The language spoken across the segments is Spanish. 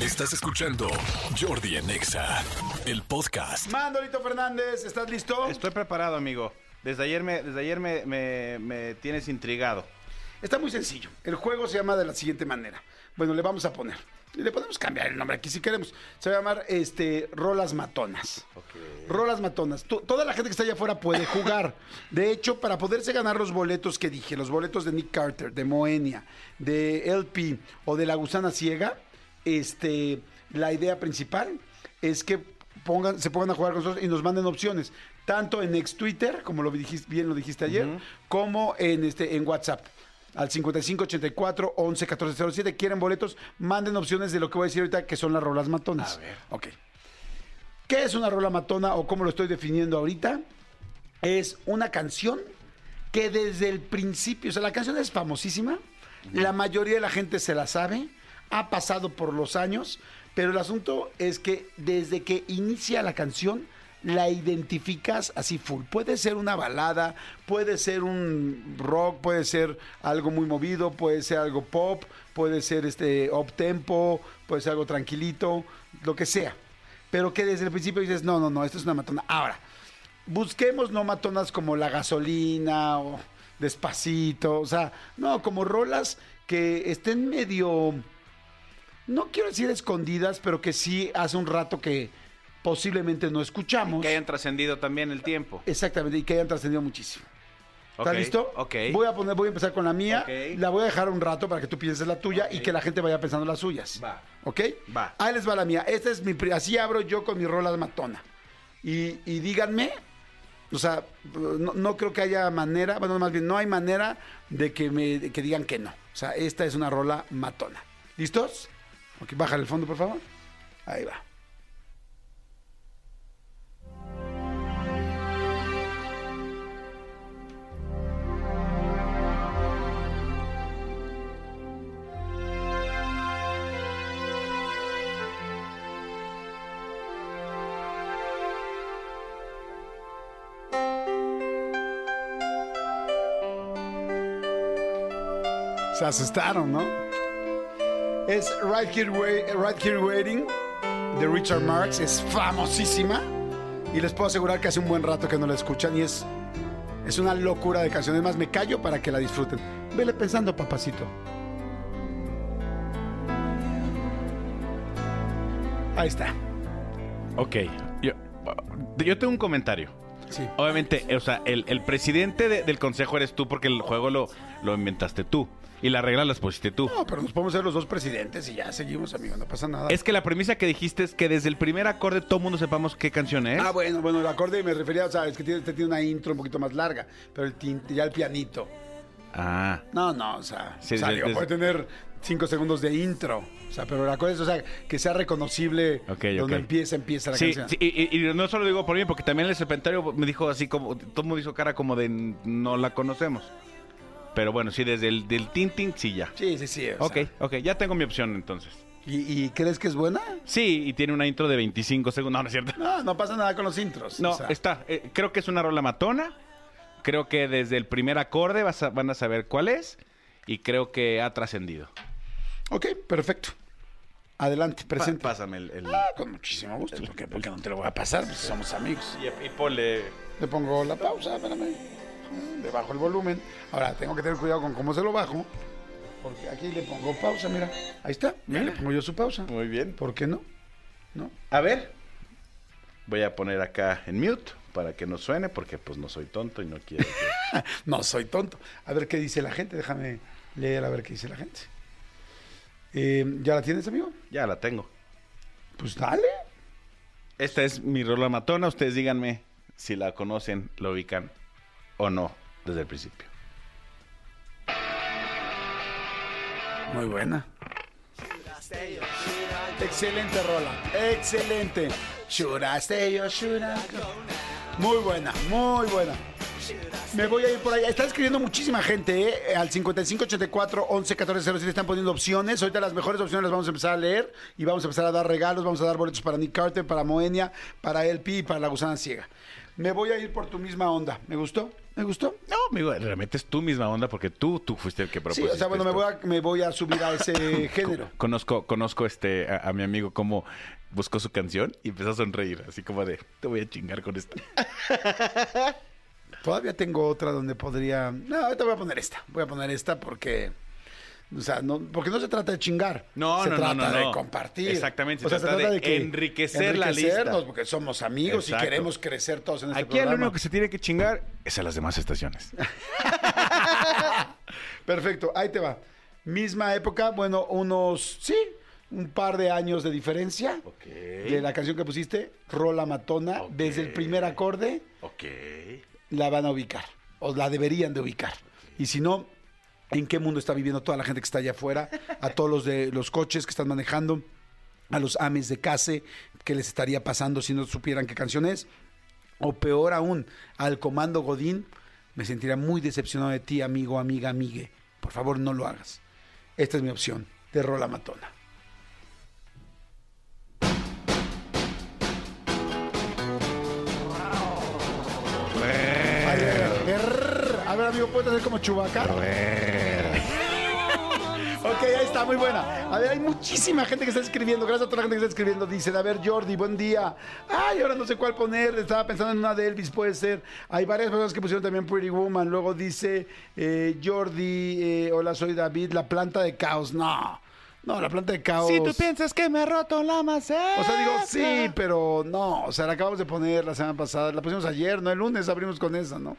Estás escuchando Jordi en Exa, el podcast. Mandolito Fernández, ¿estás listo? Estoy preparado, amigo. Desde ayer me, desde ayer me, me- me tienes intrigado. Está muy sencillo. El juego se llama de la siguiente manera. Bueno, le vamos a poner. Le podemos cambiar el nombre aquí si queremos. Se va a llamar este, Rolas Matonas. Rolas Matonas. To- toda la gente que está allá afuera puede jugar. De hecho, para poderse ganar los boletos que dije, los boletos de Nick Carter, de Moenia, de LP o de La Gusana Ciega, este, la idea principal es que pongan, se pongan a jugar con nosotros y nos manden opciones. Tanto en ex Twitter, como lo dijiste, bien lo dijiste ayer, como en, este, en WhatsApp. Al 5584 11 1407. ¿Quieren boletos? Manden opciones de lo que voy a decir ahorita, que son las rolas matonas. A ver. Ok. ¿Qué es una rola matona o cómo lo estoy definiendo ahorita? Es una canción que desde el principio, o sea, la canción es famosísima, la mayoría de la gente se la sabe, ha pasado por los años, pero el asunto es que desde que inicia la canción, la identificas así full. Puede ser una balada, puede ser un rock, puede ser algo muy movido, puede ser algo pop, puede ser este up tempo, puede ser algo tranquilito, lo que sea. Pero que desde el principio dices, no, no, no, esto es una matona. Ahora, busquemos no matonas como la gasolina o despacito, o sea, no, como rolas que estén medio, no quiero decir escondidas, pero que sí hace un rato que posiblemente no escuchamos. Que hayan trascendido también el tiempo. Exactamente, y que hayan trascendido muchísimo. ¿Estás Ok, listo? ok. Voy a poner, voy a empezar con la mía. La voy a dejar un rato para que tú pienses la tuya y que la gente vaya pensando las suyas. Va. ¿Ok? Va. Ahí les va la mía. Esta es mi así abro yo con mi rola de matona. Y, y díganme, o sea, no, no creo que haya manera, bueno, más bien no hay manera de que me de que digan que no. O sea, esta es una rola matona. ¿Listos? Bájale el fondo, por favor. Ahí va. Se asustaron, ¿no? Es Right Here, Wai- right Here Waiting de Richard Marx. Es famosísima. Y les puedo asegurar que hace un buen rato que no la escuchan. Y es, es una locura de canción. Es más, me callo para que la disfruten. Vele pensando, papacito. Ahí está. Ok. Yo, yo tengo un comentario. Sí. Obviamente, o sea, el, el presidente de- del consejo eres tú porque el juego lo, lo inventaste tú. Y las reglas las pusiste tú. No, pero nos podemos ser los dos presidentes y ya seguimos, amigo. No pasa nada. Es que la premisa que dijiste es que desde el primer acorde todo mundo sepamos qué canción es. Ah, bueno, bueno, el acorde me refería, o sea, es que tiene, este tiene una intro un poquito más larga, pero el tin- ya el pianito. Ah. No, no, o sea, Sí, o sea, sí, digo, sí. puede tener cinco segundos de intro. O sea, pero la cosa es, o sea, que sea reconocible donde empieza, empieza la Sí, canción. sí, y, y- no solo digo por mí, porque también el serpentario me dijo así como, todo el mundo hizo cara como de no la conocemos. Pero bueno, sí, desde el del Tintin, sí ya. Sí, sí, sí. o Ok, sea. ok, ya tengo mi opción entonces. ¿Y, y crees que es buena? Sí, y tiene una intro de 25 segundos. No, no es cierto. No, no pasa nada con los intros. No, o sea, está. eh, creo que es una rola matona. Creo que desde el primer acorde vas a- van a saber cuál es. Y creo que ha trascendido. Ok, perfecto. Adelante, presente. Pa- pásame el. el- Ah, con muchísimo gusto. ¿Por qué? Porque no te lo voy a pasar, pues somos amigos. Y, y ponle. Le pongo la pausa, espérame. Le bajo el volumen. Ahora, tengo que tener cuidado con cómo se lo bajo. Porque aquí le pongo pausa, mira. Ahí está. Mira, le pongo yo su pausa. Muy bien. ¿Por qué no? ¿No? A ver. Voy a poner acá en mute para que no suene, porque pues no soy tonto y no quiero que. no soy tonto. A ver qué dice la gente. Déjame leer a ver qué dice la gente. Eh, ¿Ya la tienes, amigo? ya la tengo. Pues dale. Esta es mi rola matona. Ustedes díganme si la conocen, la ubican o no desde el principio. Muy buena. Excelente rola. Excelente. Muy buena, muy buena. Me voy a ir por allá. Está escribiendo muchísima gente, ¿eh? Al 5584 11 14 07 están poniendo opciones. Ahorita las mejores opciones las vamos a empezar a leer y vamos a empezar a dar regalos. Vamos a dar boletos para Nick Carter, para Moenia, para LP y para La Gusana Ciega. Me voy a ir por tu misma onda. ¿Me gustó? Me gustó. No, amigo, realmente es tu misma onda porque tú, tú fuiste el que Sí, propusiste o sea, bueno, me voy, a, me voy a subir a ese género. Conozco, conozco este, a, a mi amigo cómo buscó su canción y empezó a sonreír, así como de, te voy a chingar con esta. Todavía tengo otra donde podría. No, ahorita voy a poner esta. Voy a poner esta porque. O sea, no, porque no se trata de chingar. No, se no, trata no, de compartir. Exactamente, se trata de enriquecer la lista. Porque somos amigos Exacto. y queremos crecer todos en este Aquí programa. único que se tiene que chingar es a las demás estaciones. Perfecto, ahí te va. Misma época, bueno, unos. Sí, un par de años de diferencia. Ok. De la canción que pusiste, Rola Matona. Desde el primer acorde. Ok. la van a ubicar o la deberían de ubicar. Y si no, ¿en qué mundo está viviendo toda la gente que está allá afuera? A todos los de los coches que están manejando, a los ames de case, ¿qué les estaría pasando si no supieran qué canción es? O peor aún, al comando Godín, me sentiría muy decepcionado de ti, amigo, amiga, amigue. Por favor, no lo hagas. Esta es mi opción, de Rola Matona. Amigo, ¿puedes hacer como Chubaca? Ok, ahí está, muy buena. A ver, hay muchísima gente que está escribiendo. Gracias a toda la gente que está escribiendo. Dicen, a ver, Jordi, buen día. Ay, ahora no sé cuál poner. Estaba pensando en una de Elvis, puede ser. Hay varias personas que pusieron también Pretty Woman. Luego dice, eh, Jordi, eh, hola, soy David, la planta de caos. No, no, la planta de caos. Si tú piensas que me ha roto la maceta. O sea, digo, sí, pero no. O sea, la acabamos de poner la semana pasada. La pusimos ayer, ¿no? El lunes abrimos con esa, ¿no?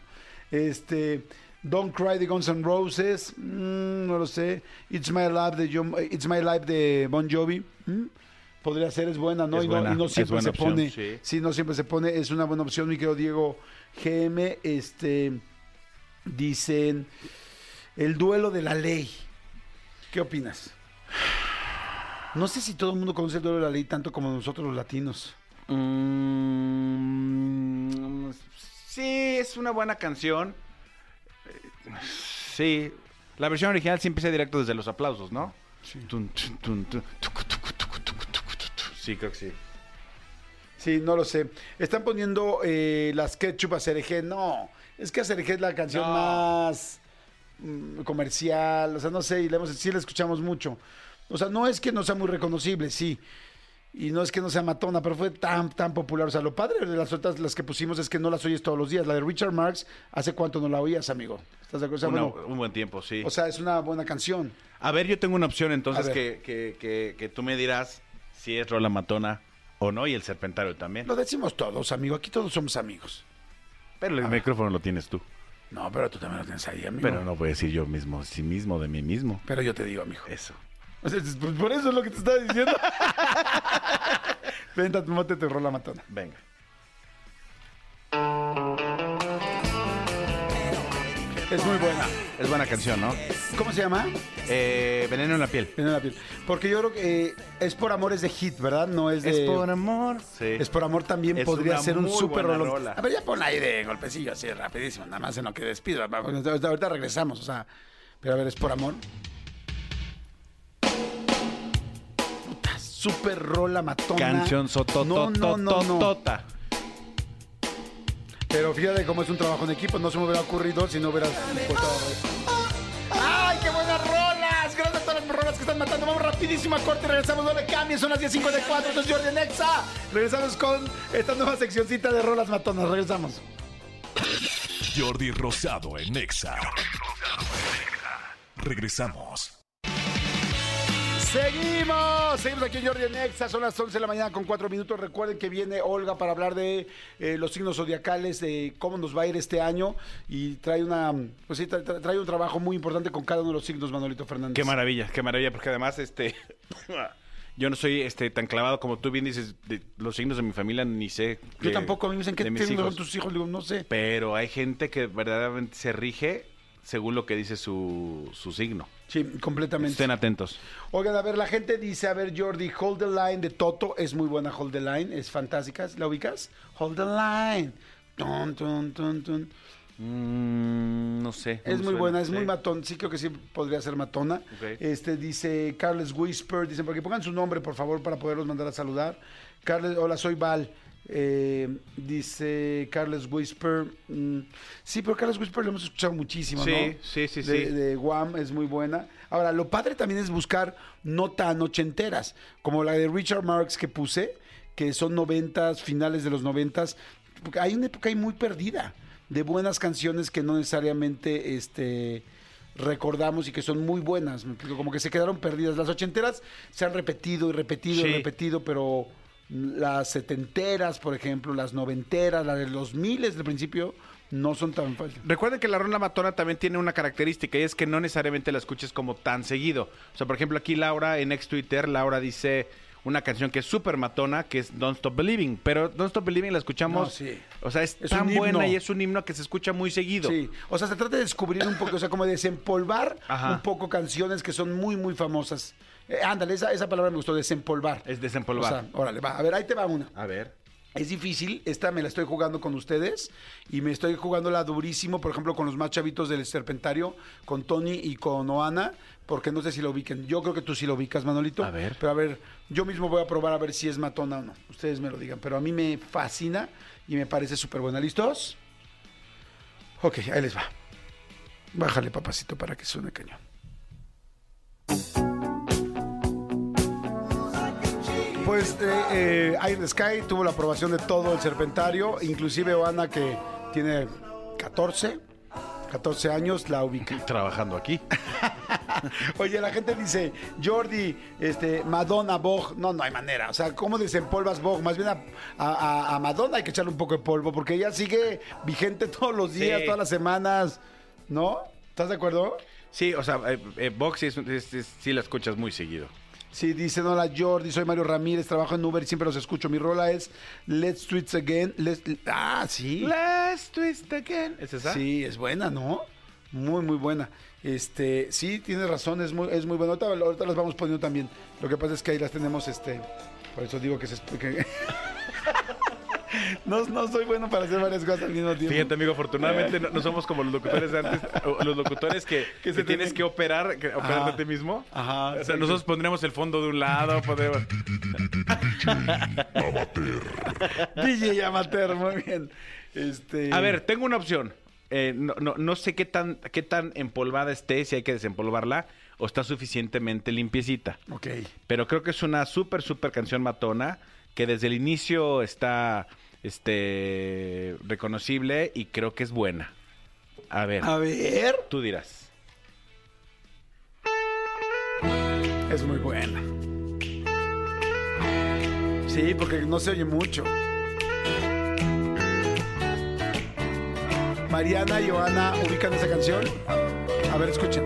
Este. Don't Cry de Guns N' Roses. mm, no lo sé. It's My Life de, John- eh, It's My Life de Bon Jovi. mm, Podría ser, es buena, ¿no? Es y, no y no siempre se opción, pone. sí. Sí, no siempre se pone. Es una buena opción, mi querido Diego GM. Este. Dicen. El duelo de la ley. ¿Qué opinas? No sé si todo el mundo conoce el duelo de la ley tanto como nosotros los latinos. Mm, sí, es una buena canción. Sí. La versión original sí empieza directo desde los aplausos, ¿no? Sí. Creo que sí. Sí, no lo sé. Están poniendo eh, las ketchup a Cereje. No, es que a Cereje es la canción No. más mm, comercial. O sea, no sé, y hemos- sí la escuchamos mucho. O sea, no es que no sea muy reconocible, sí. Y no es que no sea matona, pero fue tan, tan popular. O sea, lo padre de las otras, las que pusimos, es que no las oyes todos los días. La de Richard Marx, ¿hace cuánto no la oías, amigo? ¿Estás de acuerdo? O sea, Una- bueno, un buen tiempo, sí. o sea, es una buena canción. a ver, yo tengo una opción entonces que, que, que, que tú me dirás si es Rola Matona o no y el Serpentario también. Lo decimos todos, amigo. Aquí todos somos amigos. Pero el micrófono lo tienes tú. No, pero tú también lo tienes ahí, amigo. Pero no voy a decir yo mismo, sí mismo de mí mismo. Pero yo te digo, amigo. Eso. O sea, es- pues por eso es lo que te estaba diciendo. Venta, mote te rola matona. Venga. Es muy buena. Es buena canción, ¿no? ¿Cómo se llama? Eh, Veneno en la piel. Veneno en la piel. Porque yo creo que eh, es por amor es de hit, ¿verdad? No es de. amor. Sí. Es por amor también Es podría ser un súper rolón. A ver, ya pon ahí de golpecillo así rapidísimo, nada más en lo que despido. Ahorita regresamos, o sea. Pero a ver, es por amor. Súper rola matona. Canción No, no, no, no. sototototota. Pero fíjate cómo es un trabajo en equipo. No se me hubiera ocurrido si no hubieras puesto. ¡Ay, qué buenas rolas! Gracias a todas las rolas que están matando. Vamos rapidísimo a corte. Regresamos, no le cambies. Son las 10.54. Esto es Jordi Nexa. Regresamos con esta nueva seccioncita de rolas matonas. Regresamos. Jordi Rosado en Nexa. Regresamos. Seguimos, seguimos aquí en Jordi Nexa, son las 11 de la mañana con 4 minutos. Recuerden que viene Olga para hablar de eh, los signos zodiacales, de cómo nos va a ir este año y trae una, pues sí, tra- tra- trae un trabajo muy importante con cada uno de los signos, Manolito Fernández. Qué maravilla, qué maravilla, porque además, este, yo no soy este tan clavado como tú bien dices, de los signos de mi familia ni sé. Yo de- tampoco, a mí me dicen mis signos tus hijos, digo, no sé. Pero hay gente que verdaderamente se rige según lo que dice su, su signo. Sí, completamente. Estén atentos. Oigan, a ver, la gente dice, a ver, Jordi, Hold the Line de Toto es muy buena, Hold the Line, es fantástica, ¿la ubicas? Hold the Line. Tun, tun, tun, tun. Mm, no sé. Es muy suena. buena, es Sí. muy matón. Sí, creo que sí podría ser matona. Este dice Carles Whisper, dicen, porque pongan su nombre, por favor, para poderlos mandar a saludar. Carles, hola, soy Val. Eh, dice Carles Whisper. mm, sí, pero Carles Whisper lo hemos escuchado muchísimo, Sí, ¿no? sí, sí, de, sí. de Guam es muy buena. Ahora, lo padre también es buscar no tan ochenteras, como la de Richard Marx que puse, que son noventas, finales de los noventas. Porque hay una época ahí muy perdida de buenas canciones que no necesariamente este recordamos y que son muy buenas, como que se quedaron perdidas. Las ochenteras se han repetido y repetido y repetido, pero las setenteras, por ejemplo, las noventeras, las de los miles del principio, no son tan fáciles. Recuerden que la rola matona también tiene una característica y es que no necesariamente la escuches como tan seguido. O sea, por ejemplo, aquí Laura en ex Twitter, Laura dice una canción que es súper matona, que es Don't Stop Believing. Pero Don't Stop Believing la escuchamos. No, sí. O sea, es, Es tan buena y es un himno que se escucha muy seguido. Sí, o sea, se trata de descubrir un poco, o sea, como de desempolvar Ajá. un poco canciones que son muy, muy famosas. Eh, ándale, esa, esa palabra me gustó, desempolvar. Es desempolvar. O sea, órale, va. A ver, ahí te va una. A ver. Es difícil, esta me la estoy jugando con ustedes y me estoy jugándola durísimo, por ejemplo, con los más chavitos del Serpentario, con Tony y con Oana, porque no sé si lo ubiquen. Yo creo que tú sí lo ubicas, Manolito. A ver. Pero a ver, yo mismo voy a probar a ver si es matona o no. Ustedes me lo digan, pero a mí me fascina y me parece súper buena. ¿Listos? Ok, ahí les va. Bájale, papacito, para que suene cañón. Pues eh, eh, Eye in the Sky tuvo la aprobación de todo el Serpentario, inclusive Oana que tiene 14, 14 años, la ubica. Trabajando aquí. Oye, la gente dice, Jordi, este, Madonna, Bog, no, no hay manera. O sea, ¿cómo desempolvas Bog? Más bien a, a- a- a Madonna hay que echarle un poco de polvo, porque ella sigue vigente todos los días, Sí. todas las semanas, ¿no? ¿Estás de acuerdo? Sí, o sea, eh, eh, Vox sí, es, es- es- sí la escuchas muy seguido. Sí, dice, hola Jordi, soy Mario Ramírez, trabajo en Uber y siempre los escucho. Mi rola es Let's Tweets Again. Let's- ah, sí. Let's twist again. ¿Es esa? Sí, es buena, ¿no? Muy, muy buena. Este, sí, tienes razón, es muy, es muy buena. Ahorita, ahorita las vamos poniendo también. Lo que pasa es que ahí las tenemos, este, por eso digo que se explique. no, no soy bueno para hacer varias cosas al mismo tiempo. Fíjate, amigo, afortunadamente no, no somos como los locutores de antes, los locutores que, Que que se tienes que operar, que a ti mismo. Ajá, O sea, nosotros pondríamos el fondo de un lado, podemos... DJ Amateur, muy bien. Este, A ver, tengo una opción. Eh, no, no, no sé qué tan, qué tan empolvada esté, si hay que desempolvarla, o está suficientemente limpiecita. Ok. Pero creo que es una súper, súper canción matona, que desde el inicio está este, reconocible y creo que es buena. A ver, A ver. tú dirás. Es muy buena. Sí, porque no se oye mucho. Mariana y Joana ubican esa canción. A ver, escuchen.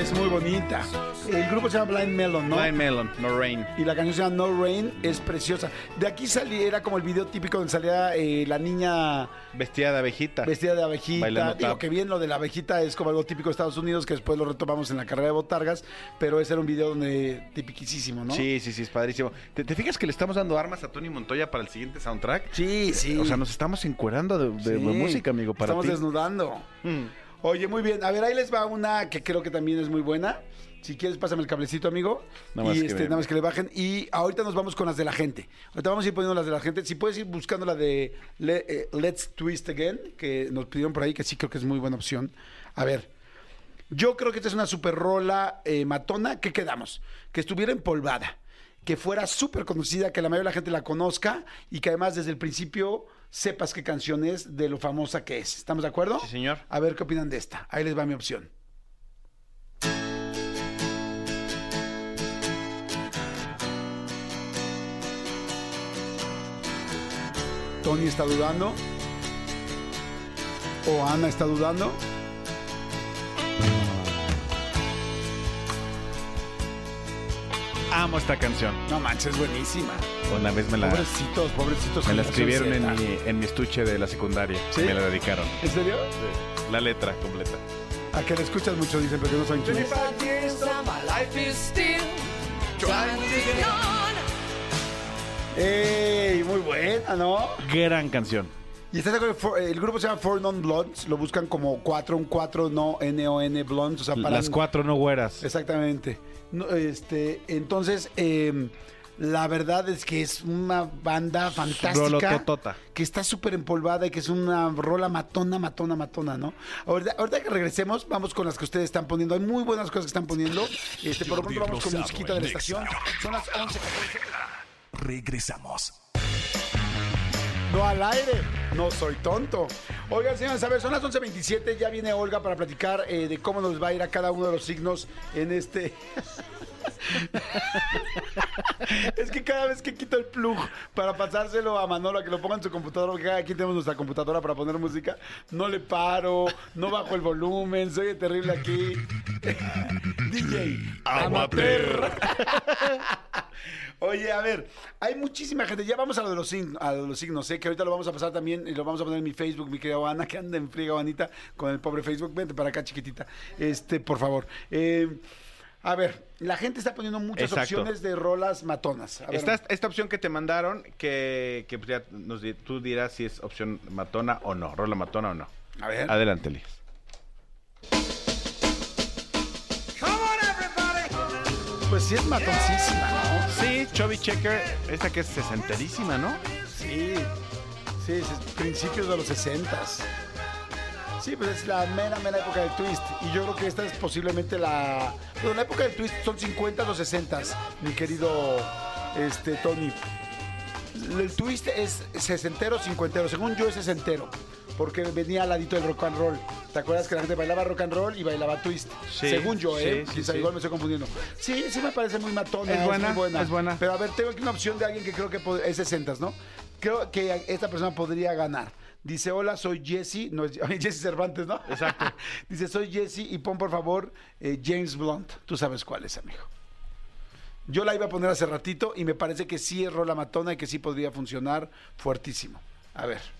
Es muy bonita. El grupo se llama Blind Melon, ¿no? Blind Melon, No Rain. Y la canción se llama No Rain, es preciosa. De aquí salía, era como el video típico donde salía eh, la niña Vestida de abejita. vestida de abejita. Bailando Digo tap. que bien lo de la abejita es como algo típico de Estados Unidos que después lo retomamos en la carrera de botargas, pero ese era un video donde tipiquísimo, ¿no? Sí, sí, sí, es padrísimo. ¿Te, te fijas que le estamos dando armas a Tony Montoya para el siguiente soundtrack? Sí, sí. O sea, nos estamos encuerando de, de Sí. música, amigo, para Estamos ti. desnudando. Mm. Oye, muy bien. A ver, ahí les va una que creo que también es muy buena. Si quieres, pásame el cablecito, amigo. Nada más y que este, me- nada más que le bajen. Y ahorita nos vamos con las de la gente. Ahorita vamos a ir poniendo las de la gente. Si puedes ir buscando la de Le- eh, Let's Twist Again, que nos pidieron por ahí, que sí creo que es muy buena opción. A ver. Yo creo que esta es una super rola eh, matona. ¿Qué quedamos? Que estuviera empolvada. Que fuera súper conocida, que la mayoría de la gente la conozca y que además desde el principio sepas qué canción es de lo famosa que es. ¿Estamos de acuerdo? Sí, señor. A ver qué opinan de esta. Ahí les va mi opción. Tony está dudando. O Ana está dudando. Amo esta canción. No manches, es buenísima. Una vez me la, Pobrecitos, pobrecitos. me la escribieron en mi, en mi estuche de la secundaria. ¿Sí? Me la dedicaron. ¿En serio? La letra completa. A que la escuchas mucho, dicen, pero que no saben quién es. ¡Ey! Muy buena, ¿no? Gran canción. Y estás de acuerdo, el grupo se llama Four Non Blondes, lo buscan como 4, un 4 no N-O-N Blondes, o sea, para Las cuatro no güeras. Exactamente. No, este, entonces, eh, la verdad es que es una banda fantástica. Rolototota. Que está súper empolvada y que es una rola matona, matona, matona, ¿no? Ahorita, ahorita que regresemos, vamos con las que ustedes están poniendo. Hay muy buenas cosas que están poniendo. Este, por lo pronto vamos con musiquita de la estación. Son las 11, Regresamos. No al aire, no soy tonto. Oigan, señores, a ver, son las 11.27, ya viene Olga para platicar eh, de cómo nos va a ir a cada uno de los signos en este... es que cada vez que quito el plug para pasárselo a Manolo a que lo ponga en su computadora, porque aquí tenemos nuestra computadora para poner música, no le paro, no bajo el volumen, soy terrible aquí. DJ Amateur. Oye, a ver, hay muchísima gente. Ya vamos a lo de los signos, a lo de los signos, ¿eh? que ahorita lo vamos a pasar también y lo vamos a poner en mi Facebook, mi querida Ana, que anda en friega, Anita, con el pobre Facebook. Vente para acá, chiquitita. Este, por favor. Eh, a ver, la gente está poniendo muchas Exacto. opciones de rolas matonas. Esta, esta opción que te mandaron, que, que ya nos, di- tú dirás si es opción matona o no, rola matona o no. a ver. Adelante, Elías. Pues sí es matoncísima, ¿no? Sí, Chubby Checker, esta que es sesenterísima, ¿no? Sí, sí, es principios de los 60 Sí, pues es la mera, mera época del twist. Y yo creo que esta es posiblemente la. Bueno, la época del twist son 50 o 60 mi querido este, Tony. El twist es sesentero, cincuentero. Según yo es sesentero. Porque venía al ladito del rock and roll. ¿Te acuerdas que la gente bailaba rock and roll y bailaba twist? Sí, Según yo, ¿eh? sí, Quizá igual me estoy confundiendo. Sí, sí me parece muy matona. Es buena, muy buena. es buena. Pero a ver, tengo aquí una opción de alguien que creo que es 60, ¿no? Creo que esta persona podría ganar. Dice, hola, soy Jesse. No, es Jesse Cervantes, ¿no? Exacto. Dice, soy Jesse y pon por favor eh, James Blunt. Tú sabes cuál es, amigo. Yo la iba a poner hace ratito y me parece que sí es rola matona y que sí podría funcionar fuertísimo. A ver.